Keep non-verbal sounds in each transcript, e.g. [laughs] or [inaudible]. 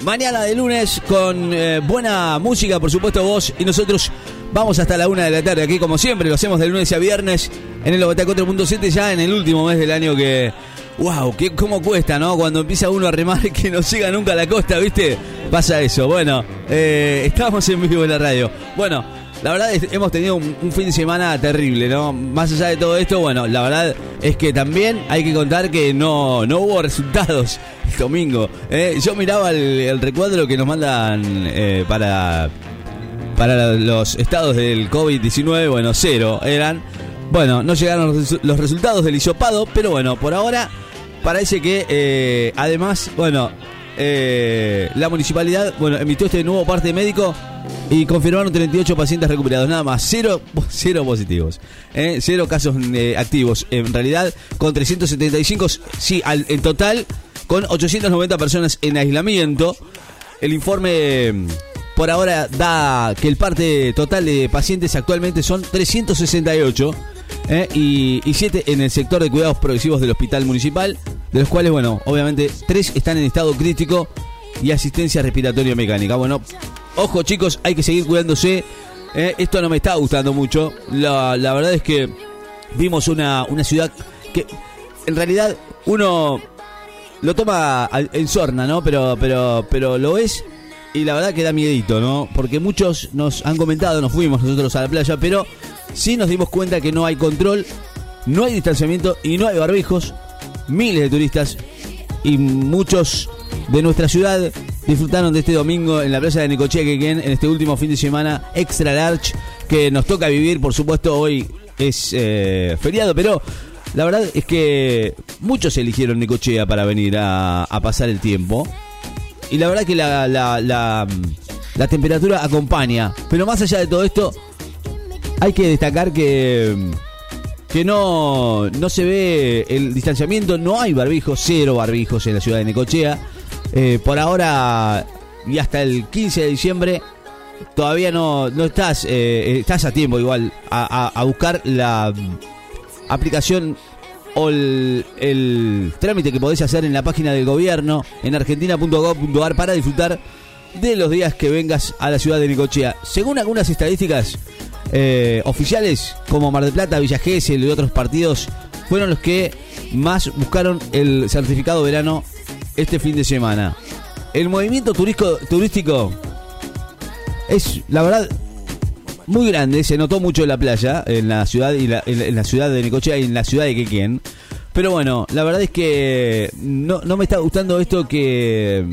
mañana de lunes con eh, buena música, por supuesto vos y nosotros vamos hasta la una de la tarde aquí como siempre, lo hacemos de lunes a viernes en el 94.7 ya en el último mes del año que... ¡Wow! ¿qué, ¿Cómo cuesta, no? Cuando empieza uno a remar que no llega nunca a la costa, ¿viste? Pasa eso. Bueno, eh, estamos en vivo en la radio. Bueno, la verdad hemos tenido un, un, fin de semana terrible, ¿no? Más allá de todo esto, bueno, la verdad es que también hay que contar que no, no hubo resultados domingo. ¿eh? Yo miraba el, el, recuadro que nos mandan eh, para, para los estados del COVID-19, bueno, cero eran. Bueno, no llegaron los, resultados del hisopado, pero bueno, por ahora parece que eh, además, bueno, la municipalidad, bueno, emitió este nuevo parte médico y confirmaron 38 pacientes recuperados, nada más, cero, [laughs] cero positivos, cero casos activos, en realidad con 375, sí, al, en total con 890 personas en aislamiento. El informe por ahora da que el parte total de pacientes actualmente son 368 ¿eh? y, y 7 en el sector de cuidados progresivos del hospital municipal, de los cuales, bueno, obviamente 3 están en estado crítico y asistencia respiratoria mecánica. Bueno, ojo chicos, hay que seguir cuidándose. ¿eh? Esto no me está gustando mucho. La, la verdad es que vimos una, una ciudad que en realidad uno lo toma en sorna, ¿no? Pero, pero, pero lo es y la verdad que da miedito, ¿no? Porque muchos nos han comentado, nos fuimos nosotros a la playa, pero sí nos dimos cuenta que no hay control, no hay distanciamiento y no hay barbijos. Miles de turistas y muchos de nuestra ciudad disfrutaron de este domingo en la playa de Necochea, en este último fin de semana extra large que nos toca vivir. Por supuesto, hoy es eh, feriado, pero la verdad es que muchos eligieron Necochea para venir a, pasar el tiempo. Y la verdad que la, la, la, temperatura acompaña. Pero más allá de todo esto, hay que destacar que, que no, no se ve el distanciamiento. No hay barbijos, cero barbijos en la ciudad de Necochea. Eh, por ahora y hasta el 15 de diciembre todavía no, no estás, eh, estás a tiempo igual a buscar la aplicación o el, trámite que podés hacer en la página del gobierno en argentina.gov.ar para disfrutar de los días que vengas a la ciudad de Nicochea. Según algunas estadísticas eh, oficiales, como Mar del Plata, Villa Gesell y otros partidos, fueron los que más buscaron el certificado verano este fin de semana. El movimiento turístico, turístico es, la verdad, muy grande, se notó mucho en la playa, en la ciudad y la, en, la ciudad de Necochea y en la ciudad de Quequén. Pero bueno, la verdad es que no, no me está gustando esto que,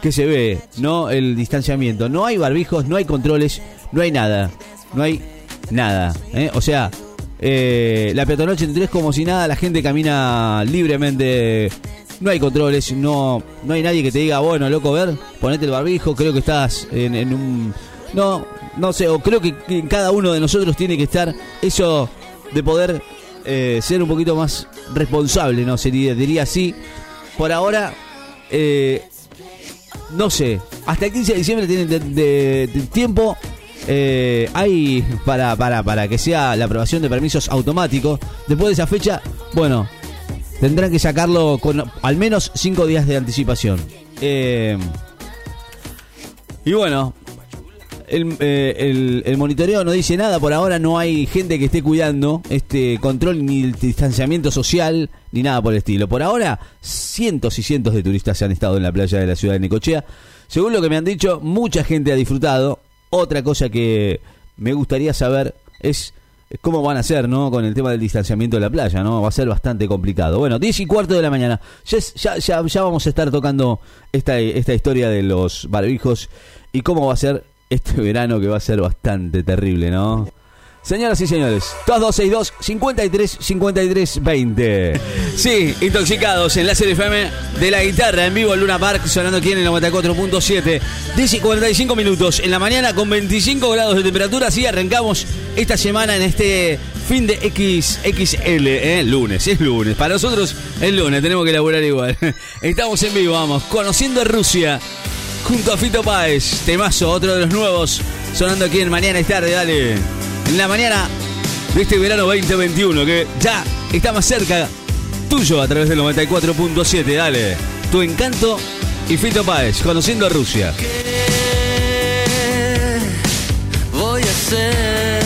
que se ve, ¿no? El distanciamiento. No hay barbijos, no hay controles, no hay nada. No hay nada. ¿eh? O sea, eh, la peatonal 83 como si nada, la gente camina libremente. No hay controles, no, no hay nadie que te diga, bueno, loco, ver, ponete el barbijo, creo que estás en, en un... No, no sé, o creo que, cada uno de nosotros tiene que estar eso de poder eh, ser un poquito más responsable, ¿no? Sería, diría así. Por ahora, eh, no sé, hasta el 15 de diciembre tienen de tiempo. Eh, hay para, para, para que sea la aprobación de permisos automáticos. Después de esa fecha, bueno, tendrán que sacarlo con al menos 5 días de anticipación. Eh, y bueno, el, eh, el, el, monitoreo no dice nada, por ahora no hay gente que esté cuidando este control ni el distanciamiento social ni nada por el estilo. Por ahora, cientos y cientos de turistas se han estado en la playa de la ciudad de Necochea. Según lo que me han dicho, mucha gente ha disfrutado. Otra cosa que me gustaría saber es cómo van a hacer, ¿no? Con el tema del distanciamiento de la playa, ¿no? Va a ser bastante complicado. Bueno, 10 y cuarto de la mañana. Ya, ya, ya, ya vamos a estar tocando esta, esta historia de los barbijos y cómo va a ser este verano que va a ser bastante terrible, ¿no? Señoras y señores, 2262 53 53 20. Sí, intoxicados en la serie FM de la guitarra en vivo Luna Park, sonando aquí en el 94.7. 10 y 45 minutos en la mañana con 25 grados de temperatura. Así arrancamos esta semana en este fin de XXL, ¿eh? Lunes, es lunes. Para nosotros es lunes, tenemos que elaborar igual. [laughs] Estamos en vivo, vamos, conociendo a Rusia junto a Fito Páez. Temazo, otro de los nuevos, sonando aquí en Mañana es tarde, dale. En la mañana de este verano 2021, que ya está más cerca tuyo a través del 94.7, dale. Tu encanto y Fito Páez, conociendo a Rusia. voy a hacer?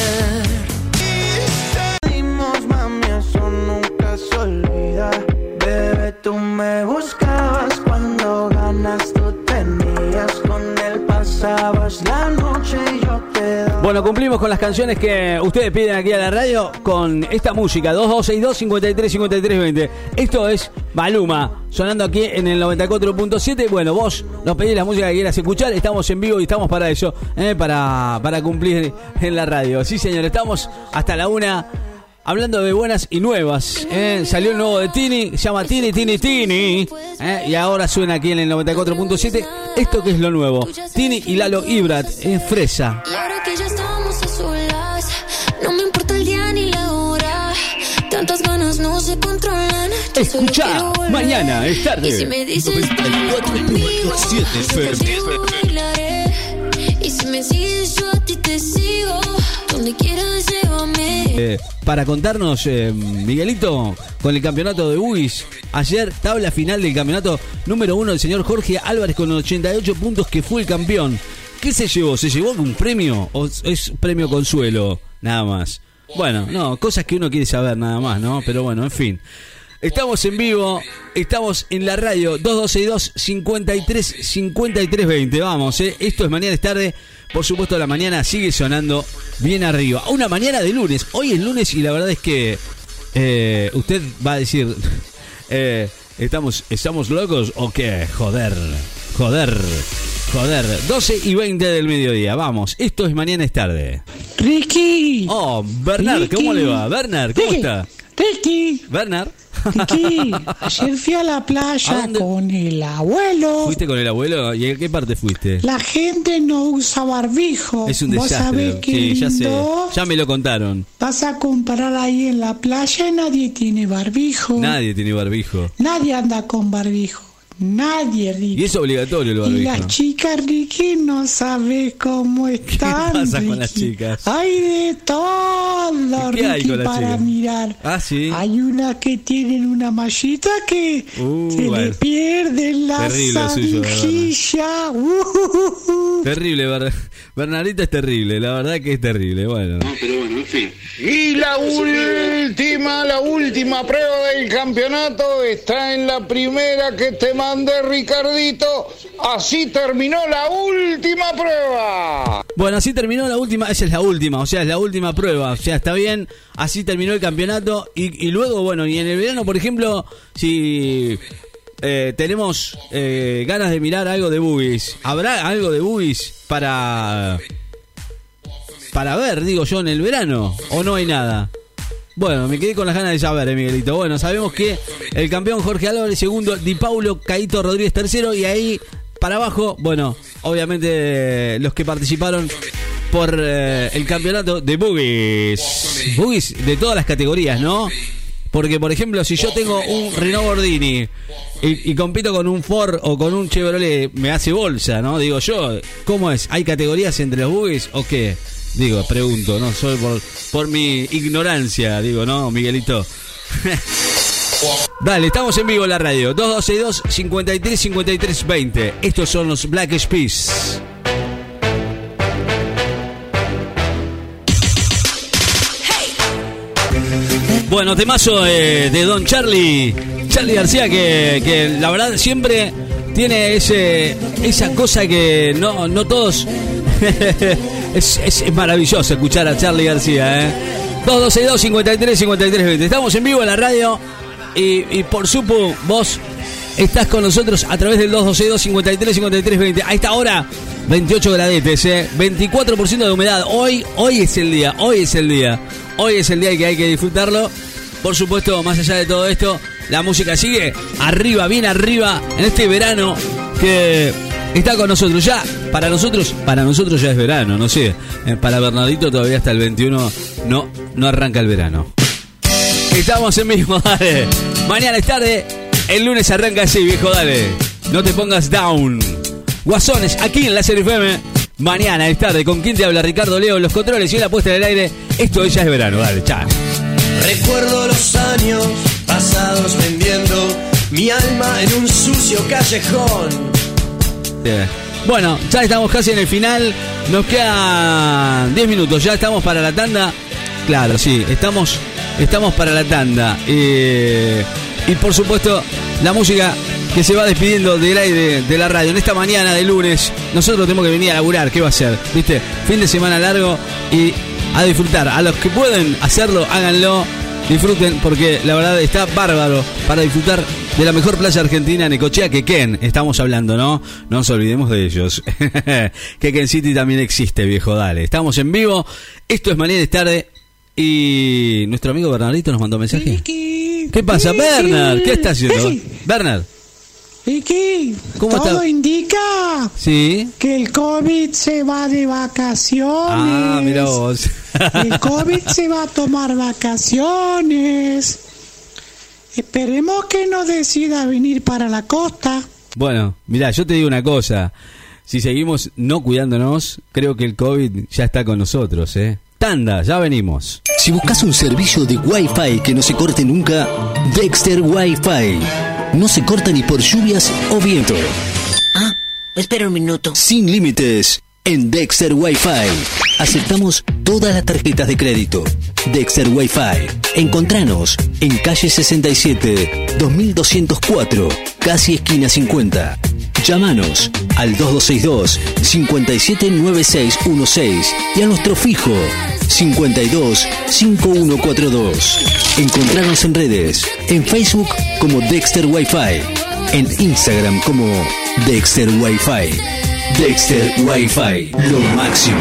Bueno, cumplimos con las canciones que ustedes piden aquí a la radio con esta música, 2262 53 53 20. Esto es Maluma, sonando aquí en el 94.7. Bueno, vos nos pedís la música que quieras escuchar, estamos en vivo y estamos para eso, eh, para, para cumplir en la radio. Sí, señor, estamos hasta la una. Hablando de buenas y nuevas, eh. salió el nuevo de Tini, se llama Tini, Tini, Tini, eh, y ahora suena aquí en el 94.7. Esto que es lo nuevo, Tini y Lalo Ibrat, en Fresa. Y ahora que ya estamos a solas, no me importa el día ni la hora. Tantas ganas no se controlan. Yo solo Escucha, mañana es tarde. Y si me dices conmigo. Y si me sigues, yo a ti te sigo. Donde quieras, llévame. Eh, para contarnos, eh, Miguelito, con el campeonato de UIS, ayer tabla final del campeonato número uno del señor Jorge Álvarez con 88 puntos que fue el campeón. ¿Qué se llevó? ¿Se llevó un premio o es premio consuelo? Nada más. Bueno, no, cosas que uno quiere saber nada más, ¿no? Pero bueno, en fin. Estamos en vivo, estamos en la radio 2262 53 53 20. Vamos, eh. esto es mañana es tarde. Por supuesto, la mañana sigue sonando bien arriba. Una mañana de lunes. Hoy es lunes y la verdad es que eh, usted va a decir, [laughs] eh, ¿estamos, ¿estamos locos o qué? Joder, joder, joder. 12 y 20 del mediodía. Vamos, esto es mañana es tarde. Ricky. Oh, Bernard, ¿cómo le va? Bernard, ¿cómo Ricky, está? Ricky, Bernard. Ricky, ayer fui a la ¿A playa con el abuelo. ¿Fuiste con el abuelo? ¿Y a qué parte fuiste? La gente no usa barbijo. Es un ¿Vos sabés desastre. qué Sí, ya sé. Ya me lo contaron. Vas a comprar ahí en la playa y nadie tiene barbijo. Nadie tiene barbijo. Nadie anda con barbijo. Nadie, Ricky. Y es obligatorio el Y barbijo. las chicas, Ricky, no sabes cómo están. pasa con Ricky. las chicas? Hay de todo, ¿Qué hay Ricky, con las para chicas? mirar. Ah, sí. Hay unas que tienen una mallita que Uh, se le pierde la Terrible suyo, de verdad. sanjilla. Uh, Terrible, Ber- Bernardita es terrible, la verdad que es terrible. Bueno, Y la última, la última prueba del campeonato está en la primera que te mandé, Ricardito. Así terminó la última prueba. bueno, así terminó la última, esa es la última, o sea, es la última prueba, o sea, está bien, así terminó el campeonato y, y luego, bueno, y en el verano, por ejemplo, si eh, tenemos eh, ganas de mirar algo de boogies, ¿habrá algo de boogies para para ver, digo yo, en el verano o no hay nada? Bueno, me quedé con las ganas de saber, Miguelito. Bueno, sabemos que el campeón Jorge Álvarez segundo, Di Paulo Caito Rodríguez tercero y ahí para abajo, bueno, obviamente los que participaron por eh, el campeonato de Boogies. Boogies de todas las categorías, ¿no? Porque, por ejemplo, si yo tengo un Renault Gordini y, compito con un Ford o con un Chevrolet, me hace bolsa, ¿no? Digo yo, ¿cómo es? ¿Hay categorías entre los boogies o qué? Digo, pregunto, ¿no? Soy por, mi ignorancia, digo, ¿no, Miguelito? [laughs] Dale, estamos en vivo en la radio. 2262 53 53 20. Estos son los Black Eyed Bueno, temazo eh, de Don Charlie, Charlie García, que, que la verdad siempre tiene ese esa cosa que no, no todos... [laughs] es, es, es maravilloso escuchar a Charlie García, ¿eh? 2262 53 53 20. Estamos en vivo en la radio y, y por supo vos estás con nosotros a través del 2262 53 53 20. A esta hora 28 gradetes, ¿eh? 24% de humedad. Hoy, hoy es el día, hoy es el día. Hoy es el día que hay que disfrutarlo. Por supuesto, más allá de todo esto, la música sigue arriba, bien arriba, en este verano que está con nosotros. Ya, para nosotros, para nosotros ya es verano, no sé. Eh, Para Bernardito todavía hasta el 21 no, no arranca el verano. Estamos en vivo, [laughs] dale. Mañana es tarde, el lunes arranca así, viejo, dale. No te pongas down. Guasones, aquí en la serie FM. Mañana es tarde, con quien te habla Ricardo Leo, los controles y la puesta en el aire. Esto ya es verano, dale, chao. Recuerdo los años pasados vendiendo mi alma en un sucio callejón. Bueno, ya estamos casi en el final. Nos quedan 10 minutos. Ya estamos para la tanda. Claro, sí, estamos, estamos para la tanda. Eh, y por supuesto, la música que se va despidiendo del aire de la radio. En esta mañana de lunes, nosotros tenemos que venir a laburar. ¿Qué va a ser? ¿Viste? Fin de semana largo y a disfrutar. A los que pueden hacerlo, háganlo. Disfruten porque la verdad está bárbaro para disfrutar de la mejor playa argentina, Necochea, Quequén, estamos hablando, ¿no? No nos olvidemos de ellos. [laughs] Quequén City también existe, viejo, dale. Estamos en vivo, esto es Mañana es tarde y nuestro amigo Bernardito nos mandó un mensaje. Vicky, ¿Qué pasa, Vicky, Bernard? ¿Qué está haciendo? Vicky, Bernard, Vicky, ¿Cómo todo está? indica ¿sí? que el COVID se va de vacaciones. Ah, mira vos. El COVID se va a tomar vacaciones. Esperemos que no decida venir para la costa. Bueno, mira, yo te digo una cosa. Si seguimos no cuidándonos, creo que el COVID ya está con nosotros, ¿eh? Tanda, ya venimos. Si buscas un servicio de Wi-Fi que no se corte nunca, Dexter Wi-Fi. No se corta ni por lluvias o viento. Ah, espera un minuto. Sin límites en Dexter Wi-Fi. Aceptamos todas las tarjetas de crédito. Dexter Wi-Fi. Encontranos en calle 67, 2204, casi esquina 50. Llámanos al 2262 579616 y a nuestro fijo 52 5142. Encontranos en redes, en Facebook como Dexter Wi-Fi, en Instagram como Dexter Wi-Fi. Dexter Wi-Fi, lo máximo.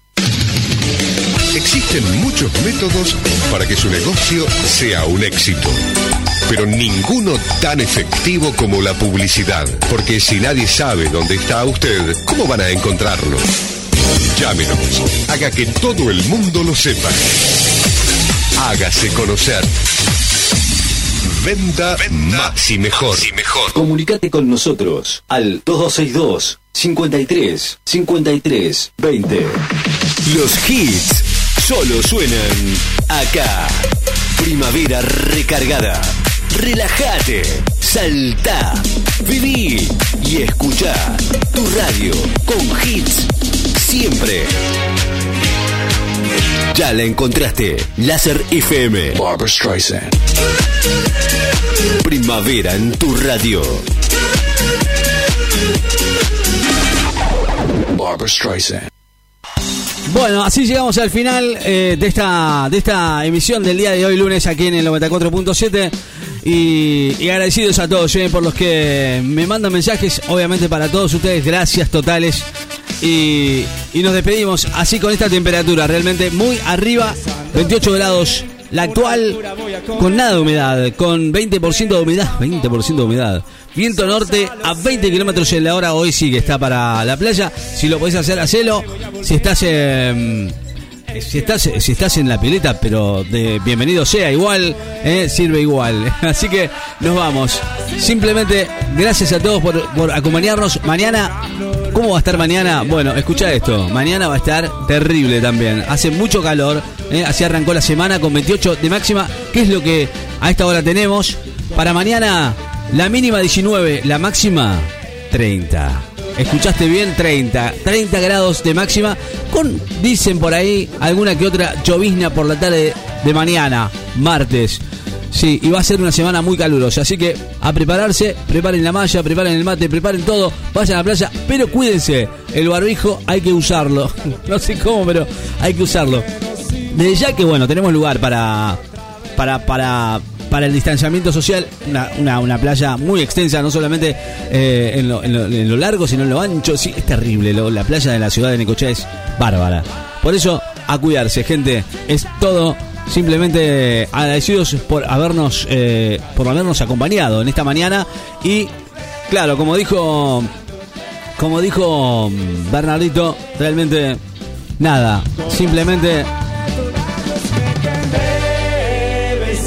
Existen muchos métodos para que su negocio sea un éxito, pero ninguno tan efectivo como la publicidad, porque si nadie sabe dónde está usted, ¿cómo van a encontrarlo? Llámenos, haga que todo el mundo lo sepa. Hágase conocer. Venda, más y mejor. Comunicate con nosotros al 2262 53 53 20. Los hits solo suenan acá. Primavera recargada. Relájate, salta, viví y escucha tu radio con hits siempre. Ya la encontraste, Láser FM. Barbara Streisand. Primavera en tu radio. Barbara Streisand. Bueno, así llegamos al final eh, de, esta, de esta emisión del día de hoy, lunes, aquí en el 94.7. Y, y agradecidos a todos eh, por los que me mandan mensajes. Obviamente para todos ustedes, gracias totales. Y, y nos despedimos así con esta temperatura, realmente muy arriba, 28 grados. La actual, con nada de humedad, con 20% de humedad, 20% de humedad. Viento norte a 20 kilómetros en la hora, hoy sí que está para la playa. Si lo podés hacer, hacelo. Si estás en. Si estás, si estás en la pileta, pero de bienvenido sea igual, eh, sirve igual. [laughs] Así que nos vamos. Simplemente gracias a todos por, por acompañarnos. Mañana, ¿cómo va a estar mañana? Bueno, escucha esto. Mañana va a estar terrible también. Hace mucho calor. eh, así arrancó la semana con 28 de máxima. ¿Qué es lo que a esta hora tenemos? Para mañana, la mínima 19, la máxima 30. Escuchaste bien, 30. 30 grados de máxima. Con, dicen por ahí, alguna que otra llovizna por la tarde de mañana, martes. Sí, y va a ser una semana muy calurosa. Así que a prepararse, preparen la malla, preparen el mate, preparen todo, vayan a la playa, pero cuídense. El barbijo hay que usarlo. [laughs] No sé cómo, pero hay que usarlo. Desde ya que bueno, tenemos lugar para. para. para. Para el distanciamiento social, una, una, playa muy extensa, no solamente eh, en, lo, largo, sino en lo ancho. Sí, es terrible. La playa de la ciudad de Necochea es bárbara. Por eso, a cuidarse, gente. Es todo simplemente agradecidos por habernos eh, por habernos acompañado en esta mañana y claro como dijo como dijo Bernardito realmente nada simplemente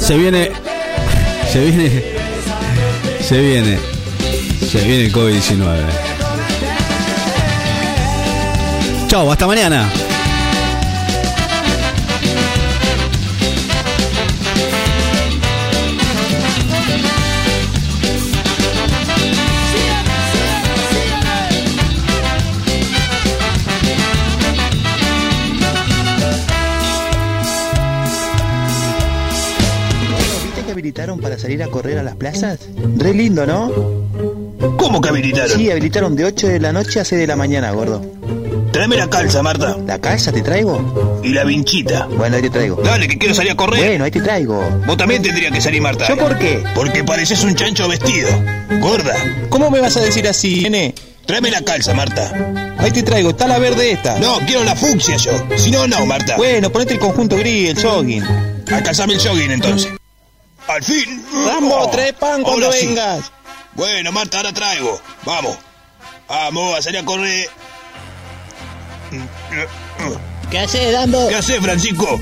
Se viene. Se viene. Se viene. Se viene el COVID-19. Chao, hasta mañana. Salir a correr a las plazas? Re lindo, ¿no? ¿Cómo que habilitaron? Sí, habilitaron de 8 de la noche a 6 de la mañana, gordo. Tráeme la calza, Marta. ¿La calza te traigo? Y la vinchita. Bueno, ahí te traigo. Dale, que quiero salir a correr. Bueno, ahí te traigo. Vos también tendrías que salir, Marta. ¿Yo por qué? Porque pareces un chancho vestido. Gorda. ¿Cómo me vas a decir así, nene? Tráeme la calza, Marta. Ahí te traigo, está la verde esta. No, quiero la fucsia yo. Si no, no, Marta. Bueno, ponete el conjunto gris, el jogging. Alcanzame el jogging entonces. Al fin. Rambo, trae pan cuando sí. vengas. Bueno, Marta, ahora traigo. Vamos. Vamos a salir a correr. ¿Qué haces, Dando? ¿Qué haces, Francisco?